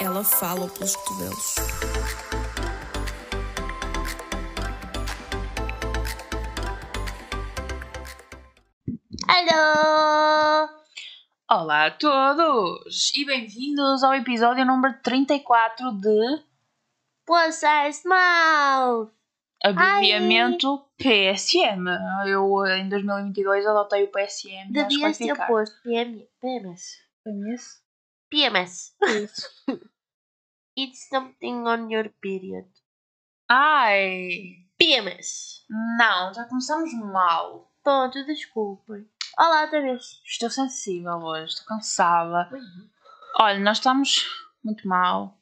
Ela fala pelos cotovelos. Alô! Olá a todos e bem-vindos ao episódio número 34 de Plus Size Mouth! Abreviamento PSM. Eu em 2022 adotei o PSM. ter ficar. posto PM, PMS. PMS? PMS. Isso. It's something on your period. Ai, PMS. não, já começamos mal. Pronto, desculpem. Olá outra vez. Estou sensível hoje, estou cansada. Olha, nós estamos muito mal.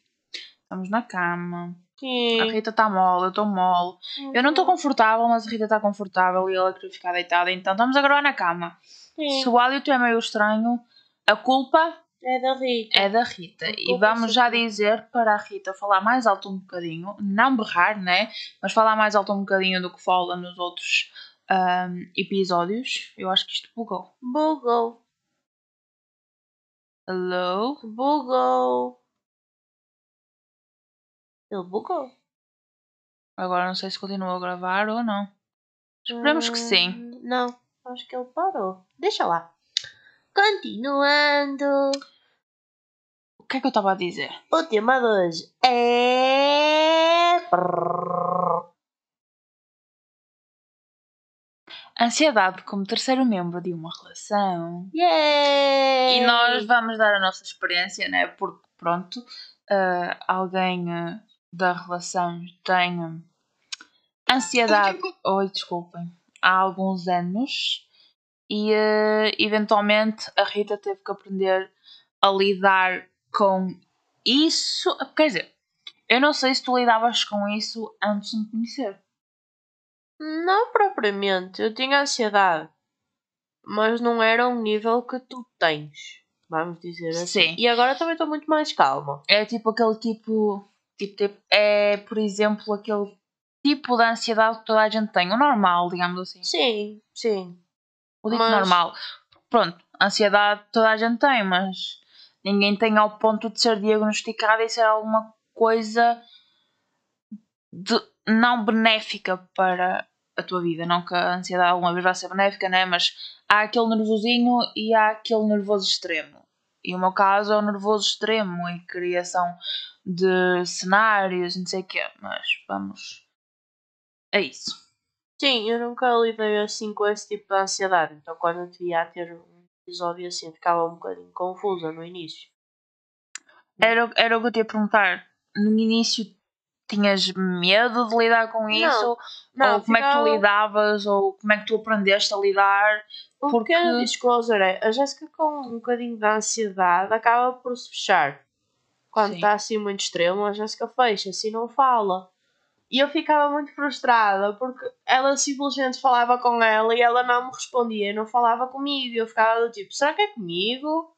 Estamos na cama. A. Rita está mole, eu estou mole. Eu não estou confortável, mas a Rita está confortável e ela queria ficar deitada, então estamos a gravar na cama. Se o hálito é meio estranho, a culpa É da Rita. é da Rita. E é vamos já dizer para a Rita falar mais alto um bocadinho, não berrar, né? Mas falar mais alto um bocadinho do que fala nos outros ahm, episódios. Eu acho que isto bugou. Bugou. Hello? Bugou. Ele bugou. Agora não sei se continua a gravar ou não. Esperamos que sim. Hum, Não, acho que ele parou. Deixa lá. Continuando. O que é que eu estava a dizer? O tema de hoje é. Ansiedade como terceiro membro de uma relação. Yay! E nós vamos dar a nossa experiência, né? Porque, pronto, ah, alguém ah, da relação ah, ansiedade. Oi, desculpem. Há alguns anos. E, ah, eventualmente, a Rita teve que aprender a lidar com isso. Quer dizer, eu não sei se tu lidavas com isso antes de me conhecer. Não propriamente. Eu tinha ansiedade. Mas não era um nível que tu tens. Vamos dizer assim. Sim. E agora também estou muito mais calma. É tipo aquele tipo, tipo, tipo- É, por exemplo, aquele tipo de ansiedade que toda a gente tem. O normal, digamos assim. Sim, sim. O dito Mas- normal. Pronto, ansiedade toda a gente tem, mas ninguém tem ao ponto de ser diagnosticada e ser alguma coisa de não benéfica para a tua vida. Não que a ansiedade alguma vez vai ser benéfica, né? Mas há aquele nervosinho e há aquele nervoso extremo. E o meu caso é o nervoso extremo e criação de cenários não sei o quê. Mas vamos. É isso. Sim, eu nunca lidei assim com esse tipo de ansiedade. Então quando eu te ia a ter um episódio assim, ficava um bocadinho confusa no início. Era, era o que eu te ia perguntar. No início tinhas medo de lidar com isso? ou como é que tu ficava- lidavas? Ou como é que tu aprendeste a lidar? O porque- pequeno disclosure é, a Jéssica com um bocadinho de ansiedade acaba por se fechar. Quando está assim muito extremo, a Jéssica fecha-se e não fala. E eu ficava muito frustrada porque ela simplesmente falava com ela e ela não me respondia, não falava comigo. Eu ficava do tipo, será que é comigo?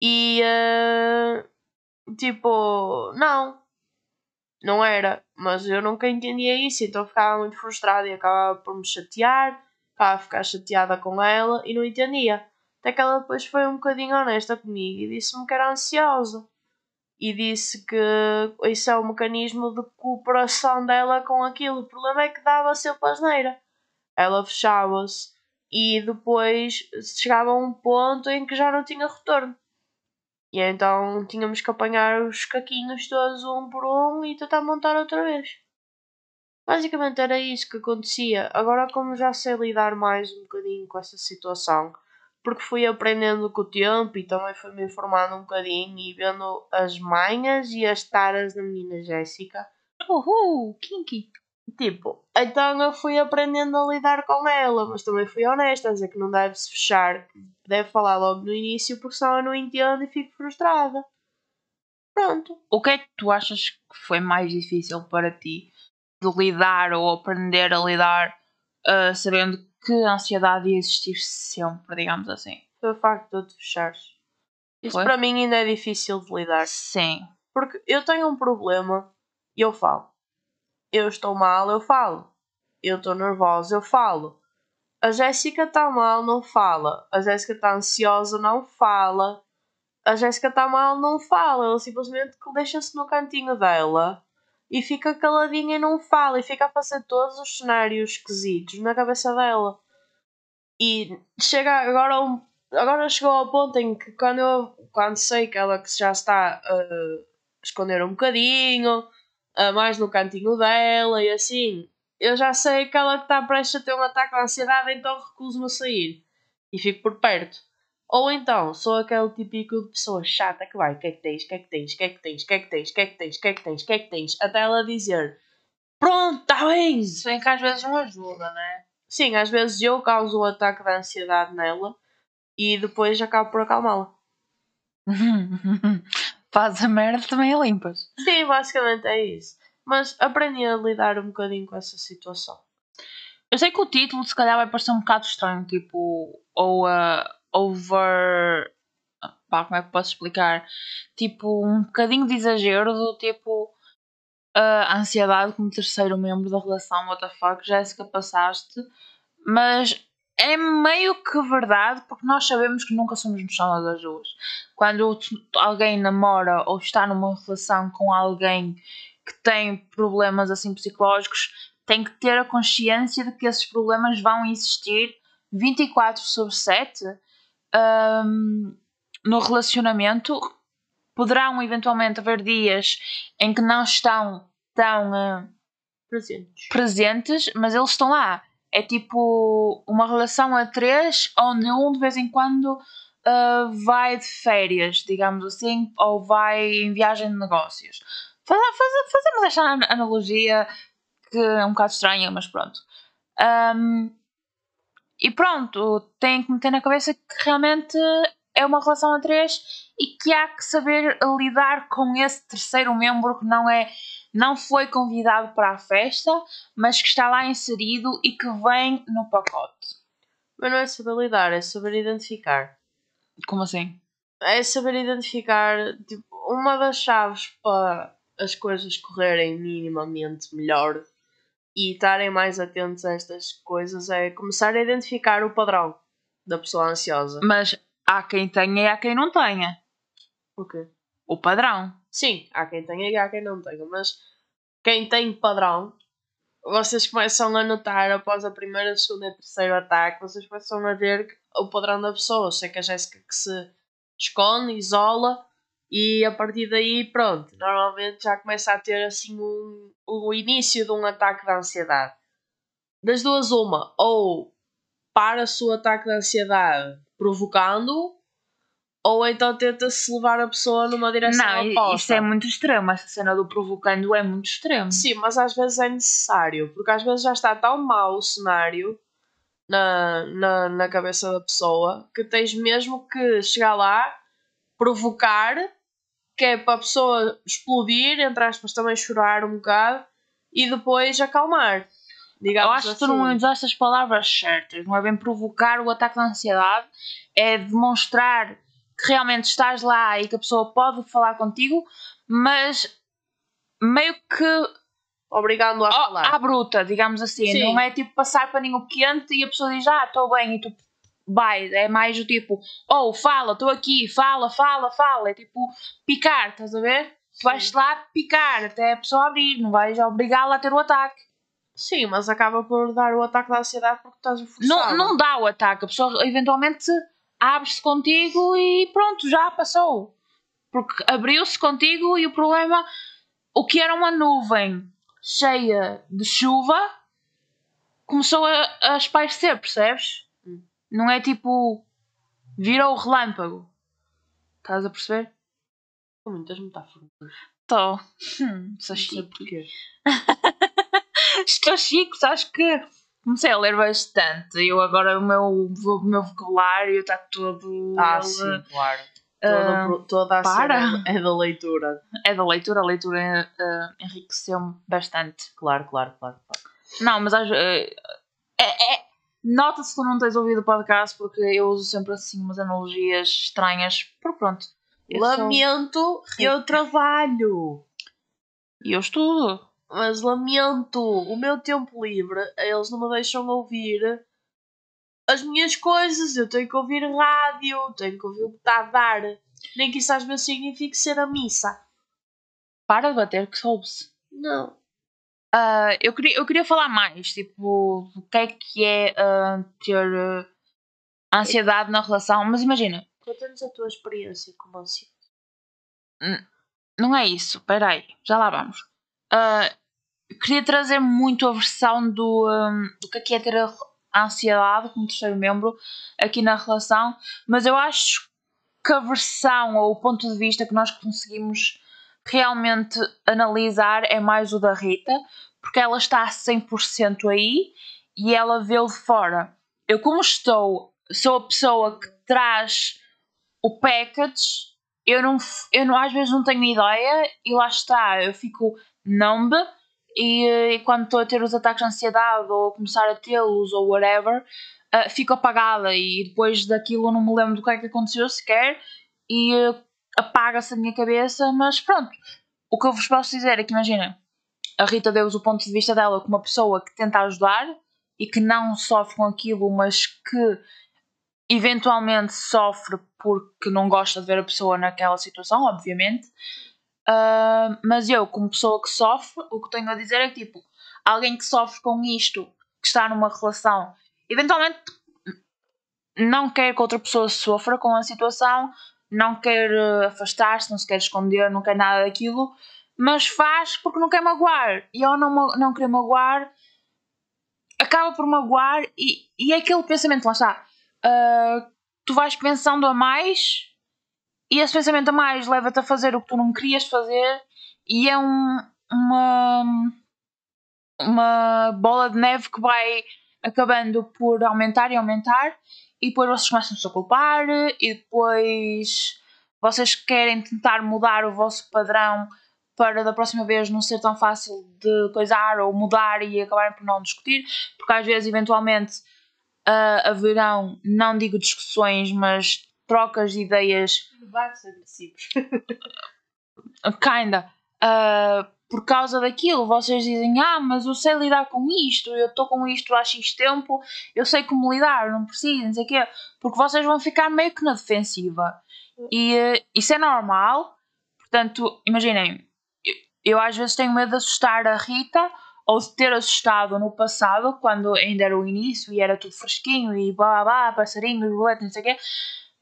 E eh, tipo, não, não era. Mas eu nunca entendia isso, então eu ficava muito frustrada e acabava por me chatear, ficava a ficar chateada com ela e não entendia. Até que ela depois foi um bocadinho honesta comigo e disse-me que era ansiosa. E disse que isso é o mecanismo de cooperação dela com aquilo. O problema é que dava sempre asneira. Ela fechava-se e depois chegava a um ponto em que já não tinha retorno. E então tínhamos que apanhar os caquinhos todos um por um e tentar montar outra vez. Basicamente era isso que acontecia. Agora, como já sei lidar mais um bocadinho com essa situação, porque fui aprendendo com o tempo e também fui me informando um bocadinho e vendo as manhas e as taras da menina Jéssica, Uhul, kinky. Tipo, então eu fui aprendendo a lidar com ela, mas também fui honesta, a dizer que não deve se fechar, deve falar logo no início, porque senão eu não entendo e fico frustrada. Pronto. O que é que tu achas que foi mais difícil para ti de lidar ou aprender a lidar ah, sabendo que a ansiedade ia existir sempre, digamos assim? Foi o facto de te fechares. Isso Foi? para mim ainda é difícil de lidar. Sim. Porque eu tenho um problema e eu falo. Eu estou mal, eu falo. eu estou nervosa, eu falo. A Jéssica está mal, não fala. A Jéssica está ansiosa, não fala. A Jéssica está mal, não fala. Ela simplesmente deixa-se no cantinho dela e fica caladinha e não fala. E fica a fazer todos os cenários esquisitos na cabeça dela. E chega agora, agora chegou ao ponto em que quando eu quando sei que ela que já está a esconder um bocadinho, mais no cantinho dela e assim, eu já sei que ela está prestes a ter um ataque de ansiedade, então recuso-me a sair e fico por perto. Ou então, sou aquele típico de pessoa chata que vai, o que é que tens, o que é que tens, o que é que tens, o que é que tens, o que é que tens, o que é que tens, o que é que tens, até ela dizer pronto, está bem. Se bem que às vezes não ajuda, né? Sim, às vezes eu causo o ataque de ansiedade nela e depois acabo por acalmá-la. Faz a merda também a limpas. Sim, basicamente é isso. Mas aprendi a lidar um bocadinho com essa situação. Eu sei que o título se calhar vai parecer um bocado estranho, tipo, ou uh, over. Pá, como é que posso explicar? Tipo, um bocadinho de exagero do tipo. Uh, a ansiedade como terceiro membro da relação, fuck, Jéssica, passaste. Mas é meio que verdade, porque nós sabemos que nunca somos noção das duas. Quando alguém namora ou está numa relação com alguém que tem problemas assim psicológicos, tem que ter a consciência de que esses problemas vão existir 24 sobre 7 um, no relacionamento. Poderão eventualmente haver dias em que não estão tão uh, presentes. presentes, mas eles estão lá é tipo uma relação a três onde um de vez em quando uh, vai de férias, digamos assim, ou vai em viagem de negócios. Faz, faz, fazemos esta analogia que é um bocado estranha, mas pronto. Um, e pronto, tem que meter na cabeça que realmente é uma relação a três e que há que saber lidar com esse terceiro membro que não é não foi convidado para a festa, mas que está lá inserido e que vem no pacote. Mas não é saber lidar, é saber identificar. Como assim? É saber identificar tipo, uma das chaves para as coisas correrem minimamente melhor e estarem mais atentos a estas coisas é começar a identificar o padrão da pessoa ansiosa. Mas há quem tenha e há quem não tenha. O quê? O padrão. Sim, há quem tenha e há quem não tenha, mas quem tem padrão, vocês começam a notar após a primeira, segunda e terceiro ataque, vocês começam a ver o padrão da pessoa. Sei que a Jéssica que se esconde, isola e a partir daí, pronto, normalmente já começa a ter assim um, o início de um ataque de ansiedade. Das duas, uma, ou para-se o ataque de ansiedade provocando ou então tenta-se levar a pessoa numa direção não, oposta. Isso é muito extremo, essa cena do provocando é muito extremo. Sim, mas às vezes é necessário, porque às vezes já está tão mau o cenário na, na, na cabeça da pessoa que tens mesmo que chegar lá, provocar, que é para a pessoa explodir, entre aspas, também chorar um bocado e depois acalmar. Digamos Eu acho assim. que tu não assim. usaste as palavras certas, não é bem provocar o ataque de ansiedade, é demonstrar que realmente estás lá e que a pessoa pode falar contigo, mas meio que obrigando a falar. À bruta, digamos assim. Sim. Não é tipo passar paninho quente e a pessoa diz, ah, estou bem, e tu vai. É mais o tipo, oh, fala, estou aqui, fala, fala, fala. É tipo picar, estás a ver? Tu vais lá picar até a pessoa abrir, não vais obrigá-la a ter o ataque. Sim, mas acaba por dar o ataque da ansiedade porque estás a forçar. Não, não dá o ataque, a pessoa eventualmente abre-se contigo e pronto, já passou. Porque abriu-se contigo e o problema, o que era uma nuvem cheia de chuva, começou a, a espairecer, percebes? Não é tipo, virou o relâmpago. Estás a perceber? Com muitas metáforas. Estou. Hum, sou chique. Estou chique, sabes que comecei a ler bastante. Eu agora o meu, o meu vocabulário está todo. Ah, ele, sim, claro. Toda, uh, toda a para. é da leitura. É da leitura, a leitura uh, enriqueceu-me bastante. Claro, claro, claro. claro. Não, mas uh, é, é, nota-se que tu não tens ouvido o podcast porque eu uso sempre assim umas analogias estranhas. Por pronto. Eu Lamento, sou... eu trabalho. E eu estudo. mas lamento, o meu tempo livre, eles não me deixam ouvir as minhas coisas, eu tenho que ouvir rádio, tenho que ouvir o que está a dar. Nem que isso às vezes signifique ser a missa. Para de bater, que soube-se. Não. Ah, eu, queria, eu queria falar mais, tipo, o que é que é ah, ter ah, ansiedade na relação, mas imagina, Conta-nos a tua experiência como ansioso. não é isso, peraí, já lá vamos. Queria trazer muito a versão do, hum, do que é que é ter a ansiedade como terceiro membro aqui na relação, mas eu acho que a versão ou o ponto de vista que nós conseguimos realmente analisar é mais o da Rita, porque ela está a 100% aí e ela vê-o de fora. Eu, como estou, sou a pessoa que traz o package, eu, não, eu não, às vezes não tenho ideia e lá está, eu fico numb e, e quando estou a ter os ataques de ansiedade ou começar a tê-los ou whatever, uh, fico apagada e depois daquilo não me lembro do que é que aconteceu sequer e apaga-se a minha cabeça, mas pronto. O que eu vos posso dizer é que imagina, a Rita deu-vos o ponto de vista dela como uma pessoa que tenta ajudar e que não sofre com aquilo, mas que eventualmente sofre porque não gosta de ver a pessoa naquela situação, obviamente. Uh, mas eu, como pessoa que sofre, o que tenho a dizer é que, tipo, alguém que sofre com isto, que está numa relação, eventualmente não quer que outra pessoa sofra com a situação, não quer uh, afastar-se, não se quer esconder, não quer nada daquilo, mas faz porque não quer magoar. E ao não, não querer magoar, acaba por magoar, e, e é aquele pensamento, lá está. Uh, tu vais pensando a mais e esse pensamento a mais leva-te a fazer o que tu não querias fazer e é um, uma, uma bola de neve que vai acabando por aumentar e aumentar e depois vocês começam-se a culpar e depois vocês querem tentar mudar o vosso padrão para da próxima vez não ser tão fácil de coisar ou mudar e acabarem por não discutir, porque às vezes eventualmente uh, haverão, não digo discussões, mas trocas de ideias. Debates agressivos. Kinda. Uh, por causa daquilo, vocês dizem: Ah, mas eu sei lidar com isto, eu estou com isto há X tempo, eu sei como lidar, não preciso, não sei o quê. Porque vocês vão ficar meio que na defensiva. E uh, isso é normal. Portanto, imaginem, eu, eu às vezes tenho medo de assustar a Rita ou de ter assustado no passado, quando ainda era o início e era tudo fresquinho e blá blá, blá passarinhos, boletos, não sei o quê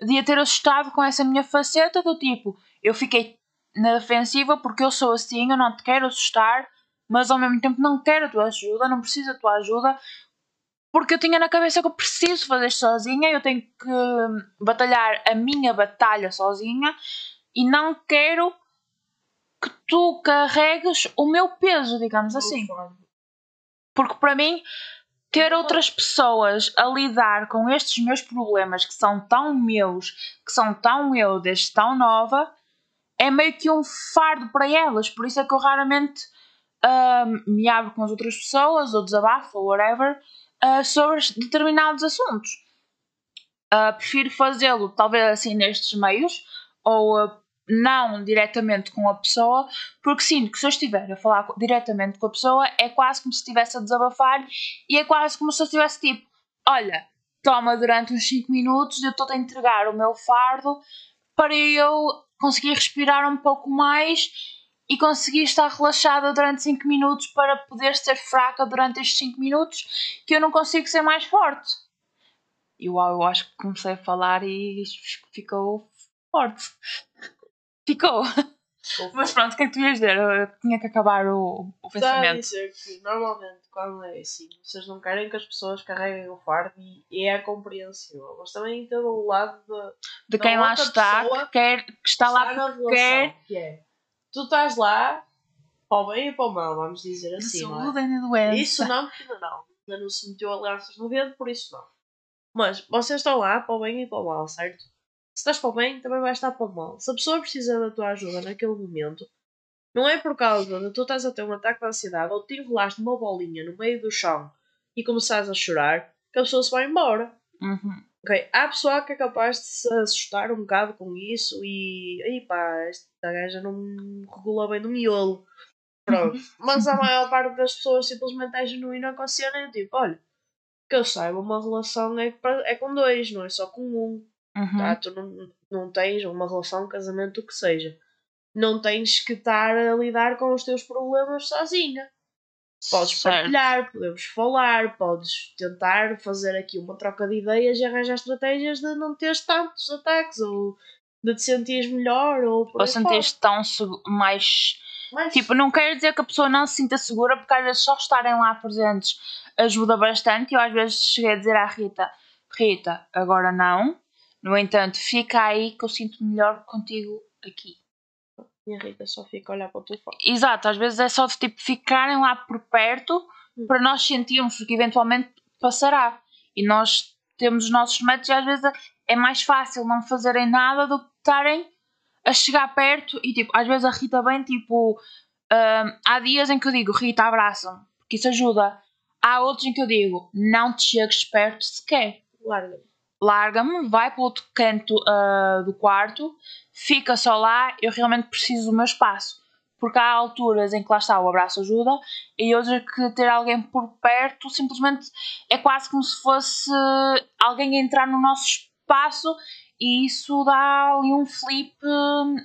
de ter assustado com essa minha faceta do tipo, eu fiquei na defensiva porque eu sou assim, eu não te quero assustar, mas ao mesmo tempo não quero a tua ajuda, não preciso da tua ajuda, porque eu tinha na cabeça que eu preciso fazer sozinha, eu tenho que batalhar a minha batalha sozinha e não quero que tu carregues o meu peso, digamos assim. Porque para mim, ter outras pessoas a lidar com estes meus problemas que são tão meus, que são tão eu desde tão nova, é meio que um fardo para elas. Por isso é que eu raramente uh, me abro com as outras pessoas, ou desabafo, ou whatever, uh, sobre determinados assuntos. Uh, prefiro fazê-lo, talvez assim, nestes meios, ou não diretamente com a pessoa, porque sinto que se eu estiver a falar diretamente com a pessoa é quase como se estivesse a desabafar e é quase como se eu estivesse tipo: olha, toma durante uns 5 minutos, eu estou a entregar o meu fardo para eu conseguir respirar um pouco mais e conseguir estar relaxada durante 5 minutos para poder ser fraca durante estes 5 minutos que eu não consigo ser mais forte. E uau, eu acho que comecei a falar e ficou forte ficou. Mas pronto, o que é que tu ias dizer? Eu tinha que acabar o, o pensamento. Está a dizer que normalmente quando é assim, vocês não querem que as pessoas carreguem o fardo e é compreensível. Mas também tem o lado de, de quem lá está, que, quer, que está lá porque quer. Que é, tu estás lá para o bem e para o mal, vamos dizer assim. De saúde não é? e doença. Isso não, porque ainda não. Ainda não se meteu alianças no dedo, por isso não. Mas vocês estão lá para o bem e para o mal, certo? Se estás para o bem, também vais estar para o mal. Se a pessoa precisa da tua ajuda naquele momento, não é por causa de tu estás a ter um ataque de ansiedade ou te enrolaste numa bolinha no meio do chão e começares a chorar que a pessoa se vai embora. Uhum. Ok, há pessoa que é capaz de se assustar um bocado com isso e. Aí pá, esta gaja não regula bem no miolo. Pronto. Mas a maior parte das pessoas simplesmente é genuína com a cena tipo, olha, que eu saiba, uma relação é, pra- é com dois, não é só com um. Uhum. Tá? Tu não, não tens uma relação, um casamento, o que seja. Não tens que estar a lidar com os teus problemas sozinha. Podes Certo. partilhar, podemos falar, podes tentar fazer aqui uma troca de ideias e arranjar estratégias de não teres tantos ataques ou de te sentires melhor ou por Ou sentires tão mais. Mas, Tipo, não quero dizer que a pessoa não se sinta segura, porque às vezes só estarem lá presentes ajuda bastante. Eu às vezes cheguei a dizer à Rita: Rita, agora não. No entanto, fica aí que eu sinto melhor contigo aqui. minha Rita só fica a olhar para o telefone. Exato, às vezes é só de tipo ficarem lá por perto Hum. para nós sentirmos que eventualmente passará. E nós temos os nossos métodos e às vezes é mais fácil não fazerem nada do que estarem a chegar perto e tipo, às vezes a Rita bem tipo hum, há dias em que eu digo Rita abraça-me, porque isso ajuda. Há outros em que eu digo não te chegues perto sequer Larga-me. Larga-me, vai para outro canto ah, do quarto, fica só lá, eu realmente preciso do meu espaço. Porque há alturas em que lá está o abraço ajuda e outras que ter alguém por perto simplesmente é quase como se fosse alguém entrar no nosso espaço e isso dá ali um flip hum,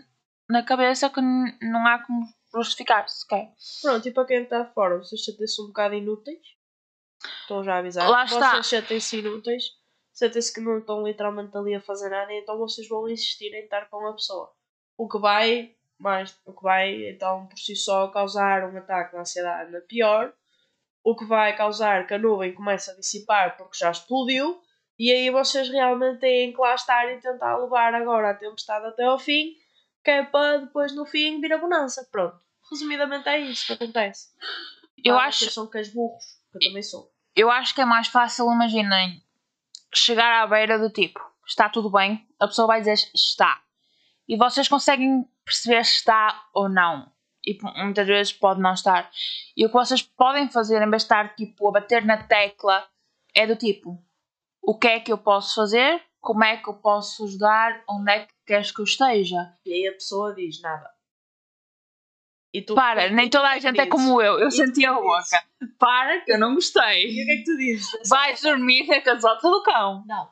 na cabeça que não há como justificar sequer. Pronto, e para quem está fora, vocês sentem-se um bocado inúteis. Estão já a avisar. Lá está. Vocês sentem-se inúteis. Sentem-se que não estão literalmente ali a fazer nada, então vocês vão insistir em estar com a pessoa. O que vai, mais, o que vai então por si só causar um ataque de ansiedade na pior. O que vai causar que a nuvem comece a dissipar porque já explodiu. E aí vocês realmente têm que lá estar e tentar levar agora a tempestade até ao fim, que é para depois no fim vir a bonança. Pronto. Resumidamente é isso que acontece. Eu Ah, acho- vocês são cães burros, que eu também sou. Eu acho que é mais fácil, imaginem, chegar à beira do tipo, está tudo bem, a pessoa vai dizer está. E vocês conseguem perceber se está ou não. E p- muitas vezes pode não estar. E o que vocês podem fazer, em vez de estar tipo, a bater na tecla, é do tipo: o que é que eu posso fazer? Como é que eu posso ajudar? Onde é que queres que eu esteja? E aí a pessoa diz nada. Para, e nem toda a é gente é como eu. Eu E senti a boca. Para, que eu não E o gostei. que é que tu dizes? Vais dormir na casota do cão. Não.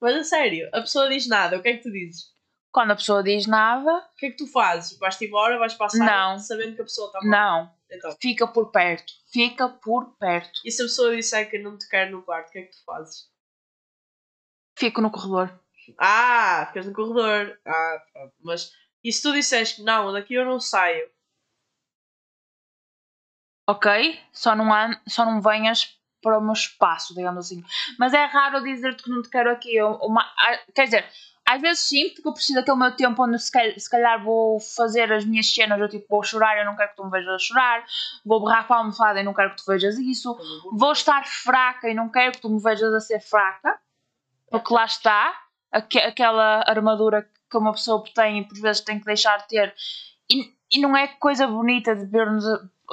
Mas a sério, a pessoa diz nada, o que é que tu dizes? Quando a pessoa diz nada, O que é que tu fazes? Vais-te embora, vais passar Não. sabendo que a pessoa está mal? não. Então. Fica por perto. Fica por perto. E se a pessoa disser que não te quer no quarto, o que é que tu fazes? Fico no corredor. Ah, ficas no corredor. Ah, pronto. Mas e se tu disseres que não, daqui eu não saio? Ok? Só não, só não venhas para o meu espaço, digamos assim. Mas é raro dizer-te que não te quero aqui. Quer dizer, às vezes sim, porque eu preciso daquele meu tempo onde se calhar, se calhar vou fazer as minhas cenas. Eu tipo, vou chorar, eu não quero que tu me vejas a chorar. Vou berrar para a almofada e não quero que tu vejas isso. Vou estar fraca e não quero que tu me vejas a ser fraca. Porque lá está, aque- aquela armadura que uma pessoa tem e por vezes tem que deixar de ter. E, e não é coisa bonita de ver-nos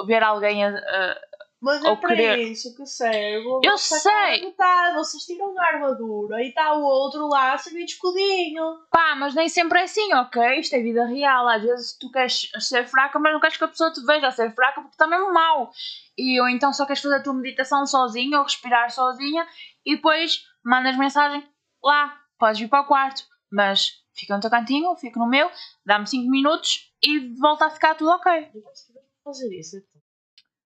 ver alguém a, a- Mas é para querer. isso que serve. Eu sei. tá a metade, vocês tiram a armadura e está o outro lá a servir de escudinho. Pá, mas nem sempre é assim, ok? Isto é vida real. Às vezes tu queres ser fraca, mas não queres que a pessoa te veja a ser fraca porque está mesmo mal. E, ou então só queres fazer a tua meditação sozinha ou respirar sozinha e depois mandas mensagem lá, podes vir para o quarto, mas fica no teu cantinho, fica no meu, dá-me 5 minutos e volta a ficar tudo ok. Fazer isso. então.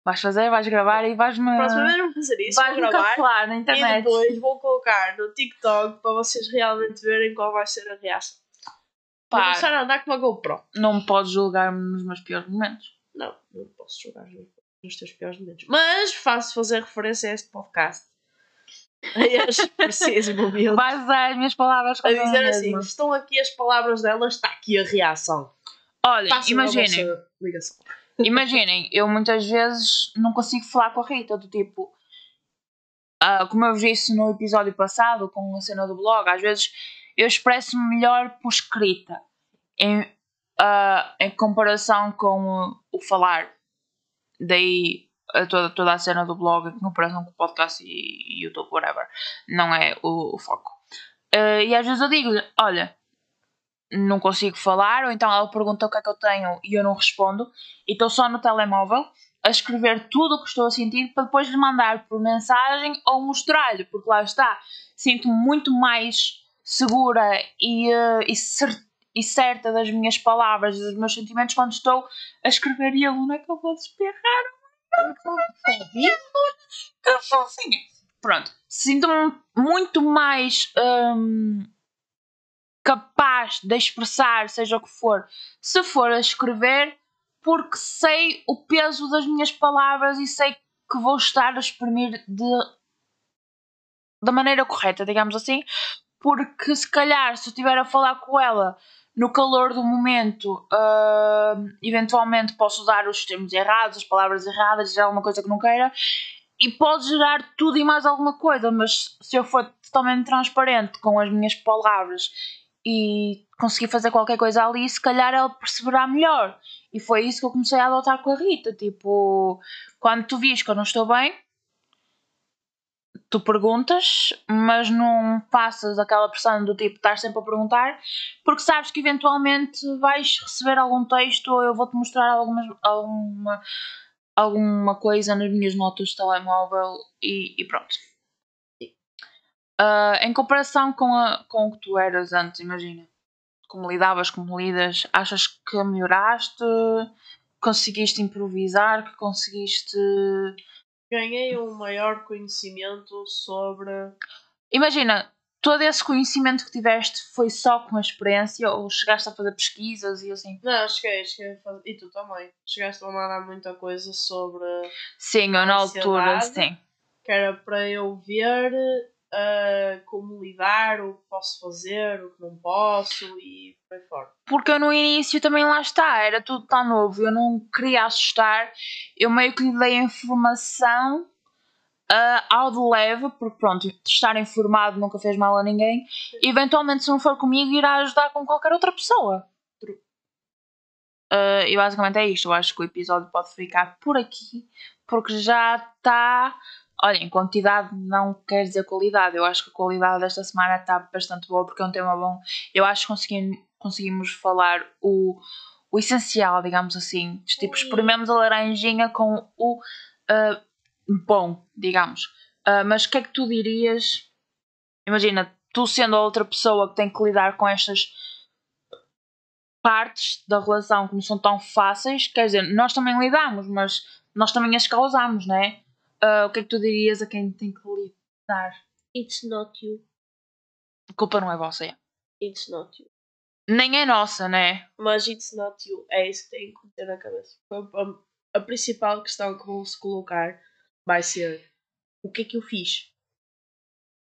Vais fazer, vais gravar e vais-me. Próxima vez vou fazer isso, Vais vou gravar. na E internet. depois vou colocar no TikTok para vocês realmente verem qual vai ser a reação. Vou Pá, começar a andar com uma GoPro. não me podes julgar-me nos meus piores momentos. Não, não posso jogar nos- teus piores momentos. Mas faço fazer referência a este podcast. Este preciso momento. Vais usar as minhas palavras A dizer assim, estão aqui as palavras delas, está aqui a reação. Olha, imaginem. Imaginem, eu muitas vezes não consigo falar com a Rita, do tipo. ah, como eu disse no episódio passado, com a cena do blog, às vezes eu expresso-me melhor por escrita, em, ah, em comparação com o, o falar. Daí a toda, toda a cena do blog, em comparação com o podcast e, YouTube, whatever. Não é o, o foco. Ah, e às vezes eu digo olha, não consigo falar, ou então ela pergunta o que é que eu tenho e eu não respondo, e estou só no telemóvel a escrever tudo o que estou a sentir para depois lhe mandar por mensagem ou mostrar-lhe, porque lá está, sinto-me muito mais segura e, uh, e, e, certa das minhas palavras e dos meus sentimentos quando estou a escrever e a Luna que eu vou desperrar. Que fofinha! Pronto, sinto-me muito mais um, capaz de expressar, seja o que for, se for a escrever, porque sei o peso das minhas palavras e sei que vou estar a exprimir de, da maneira correta, digamos assim, porque se calhar se eu estiver a falar com ela no calor do momento, uh, eventualmente posso usar os termos errados, as palavras erradas, dizer alguma coisa que não queira, e pode gerar tudo e mais alguma coisa, mas se eu for totalmente transparente com as minhas palavras e conseguir fazer qualquer coisa ali, se calhar ela perceberá melhor. E foi isso que eu comecei a adotar com a Rita. Tipo, quando tu vis que eu não estou bem, tu perguntas, mas não passas aquela pressão do tipo estar sempre a perguntar, porque sabes que eventualmente vais receber algum texto ou eu vou-te mostrar algumas, alguma, alguma coisa nas minhas notas de telemóvel e, e pronto. Uh, em comparação com, a, com o que tu eras antes, imagina, como lidavas, como lidas, achas que melhoraste? Conseguiste improvisar? Que conseguiste ganhei um maior conhecimento sobre. Imagina, todo esse conhecimento que tiveste foi só com a experiência ou chegaste a fazer pesquisas e assim? Não, cheguei, cheguei a fazer. E tu também. Chegaste a mandar muita coisa sobre. Sim, eu na altura, sim. Que era para eu ver uh, como lidar, o que posso fazer, o que não posso e por aí fora. Porque eu no início também lá está, era tudo tão novo, eu não queria assustar, eu meio que lhe dei a informação uh, ao de leve, porque pronto, estar informado nunca fez mal a ninguém, e eventualmente se não for comigo irá ajudar com qualquer outra pessoa. Uh, e basicamente é isto. Eu acho que o episódio pode ficar por aqui, porque já está Olha, em quantidade não quer dizer qualidade. Eu acho que a qualidade desta semana está bastante boa porque é um tema bom. Eu acho que conseguimos, conseguimos falar o, o essencial, digamos assim. Tipo, experimentamos a laranjinha com o uh, bom, digamos. Uh, mas o que é que tu dirias? Imagina, tu sendo a outra pessoa que tem que lidar com estas partes da relação que não são tão fáceis, quer dizer, nós também lidamos, mas nós também as causamos, não é? Uh, o que é que tu dirias a quem tem que lidar? It's not you. A culpa não é vossa, é. It's not you. Nem é nossa, né? Mas it's not you. É isso que tem que ter na cabeça. A, principal questão que vão se colocar vai ser o que é que eu fiz?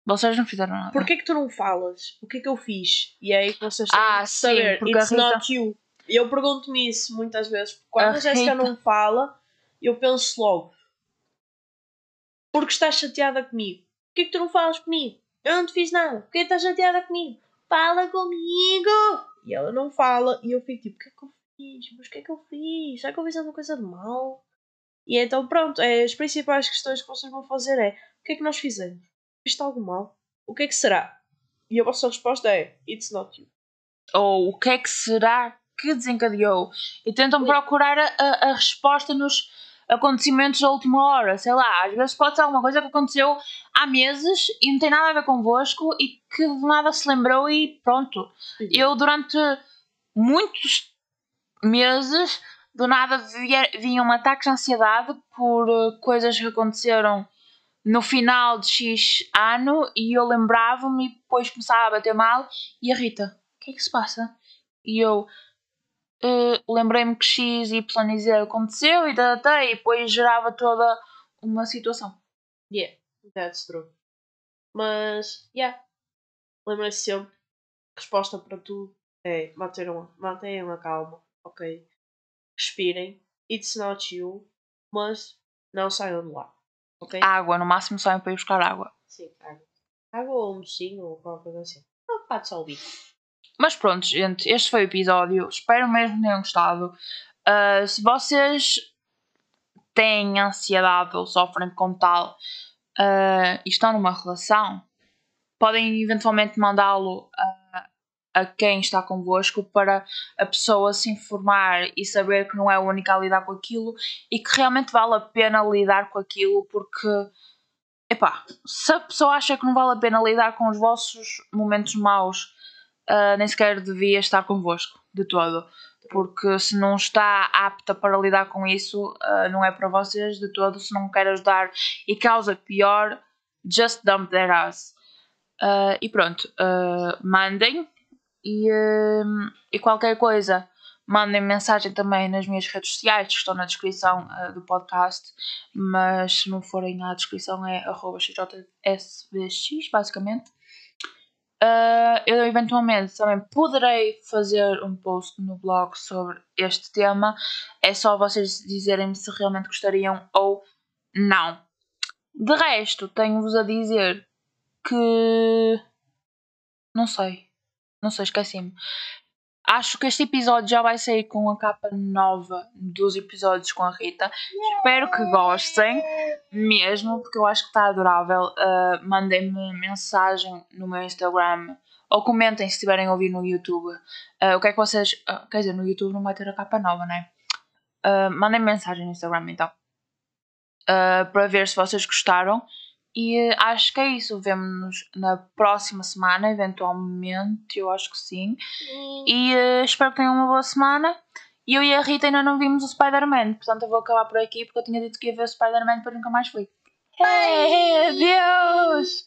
Vocês não fizeram nada. Porquê que tu não falas? O que é que eu fiz? E é aí que vocês têm ah, que saber. Sim, It's Rita... not you. Eu pergunto-me isso muitas vezes. Quando a, a Jéssica Rita... não fala, eu penso logo porque estás chateada comigo. Porquê que tu não falas comigo? Eu não te fiz nada. Porquê estás chateada comigo? Fala comigo! E ela não fala. E eu fico tipo, o que é que eu fiz? Mas o que é que eu fiz? Será que eu fiz alguma coisa de mal? E então pronto, é, as principais questões que vocês vão fazer é o que é que nós fizemos? Fiz algo mal? O que é que será? E a vossa resposta é It's not you. Ou o que é que será que desencadeou? E tentam procurar a, a resposta nos acontecimentos da última hora, sei lá, às vezes pode ser alguma coisa que aconteceu há meses e não tem nada a ver convosco e que de nada se lembrou e pronto. Sim. Eu durante muitos meses do nada vinham ataques de ansiedade por uh, coisas que aconteceram no final de X ano e eu lembrava-me e depois começava a bater mal e a Rita, o que é que se passa? E eu, uh, lembrei-me que X, Y e Z aconteceu e, tá, tá, e depois gerava toda uma situação. Yeah, that's true. Mas, yeah, lembrei-se sempre. Resposta para tudo é mantenham, mantenham a calma, ok? Respirem. It's not you, mas não saiam de lá, ok? Água, no máximo saiam para ir buscar água. Sim, água. Água ou um mocinho ou qualquer coisa assim. Não, pode só ouvir. Mas pronto, gente, este foi o episódio. Espero mesmo que tenham gostado. Uh, se vocês têm ansiedade ou sofrem com tal uh, e estão numa relação, podem eventualmente mandá-lo uh, a quem está convosco para a pessoa se informar e saber que não é a única a lidar com aquilo e que realmente vale a pena lidar com aquilo porque epá, se a pessoa acha que não vale a pena lidar com os vossos momentos maus, uh, nem sequer devia estar convosco de todo. Porque se não está apta para lidar com isso, uh, não é para vocês de todo. Se não quer ajudar e causa pior, just dump their ass. Uh, e pronto, mandem e, e qualquer coisa mandem mensagem também nas minhas redes sociais, que estão na descrição uh, do podcast, mas se não forem à descrição é xjsbx, basicamente. Uh, eu eventualmente também poderei fazer um post no blog sobre este tema. É só vocês dizerem-me se realmente gostariam ou não. De resto, tenho-vos a dizer que. Não sei. Não sei, esqueci-me. Acho que este episódio já vai sair com a capa nova dos episódios com a Rita. Espero que gostem, mesmo, porque eu acho que está adorável. Uh, Mandem-me mensagem no meu Instagram ou comentem se estiverem a ouvir no YouTube. Uh, o que é que vocês. Uh, quer dizer, no YouTube não vai ter a capa nova, né? Uh, mandem mensagem no Instagram então. para ver se vocês gostaram. E uh, acho que é isso. Vemo-nos na próxima semana, eventualmente. Eu acho que sim. sim. E uh, espero que tenham uma boa semana. E eu e a Rita ainda não vimos o Spider-Man. Portanto, eu vou acabar por aqui porque eu tinha dito que ia ver o Spider-Man, mas nunca mais fui. Hey, adeus!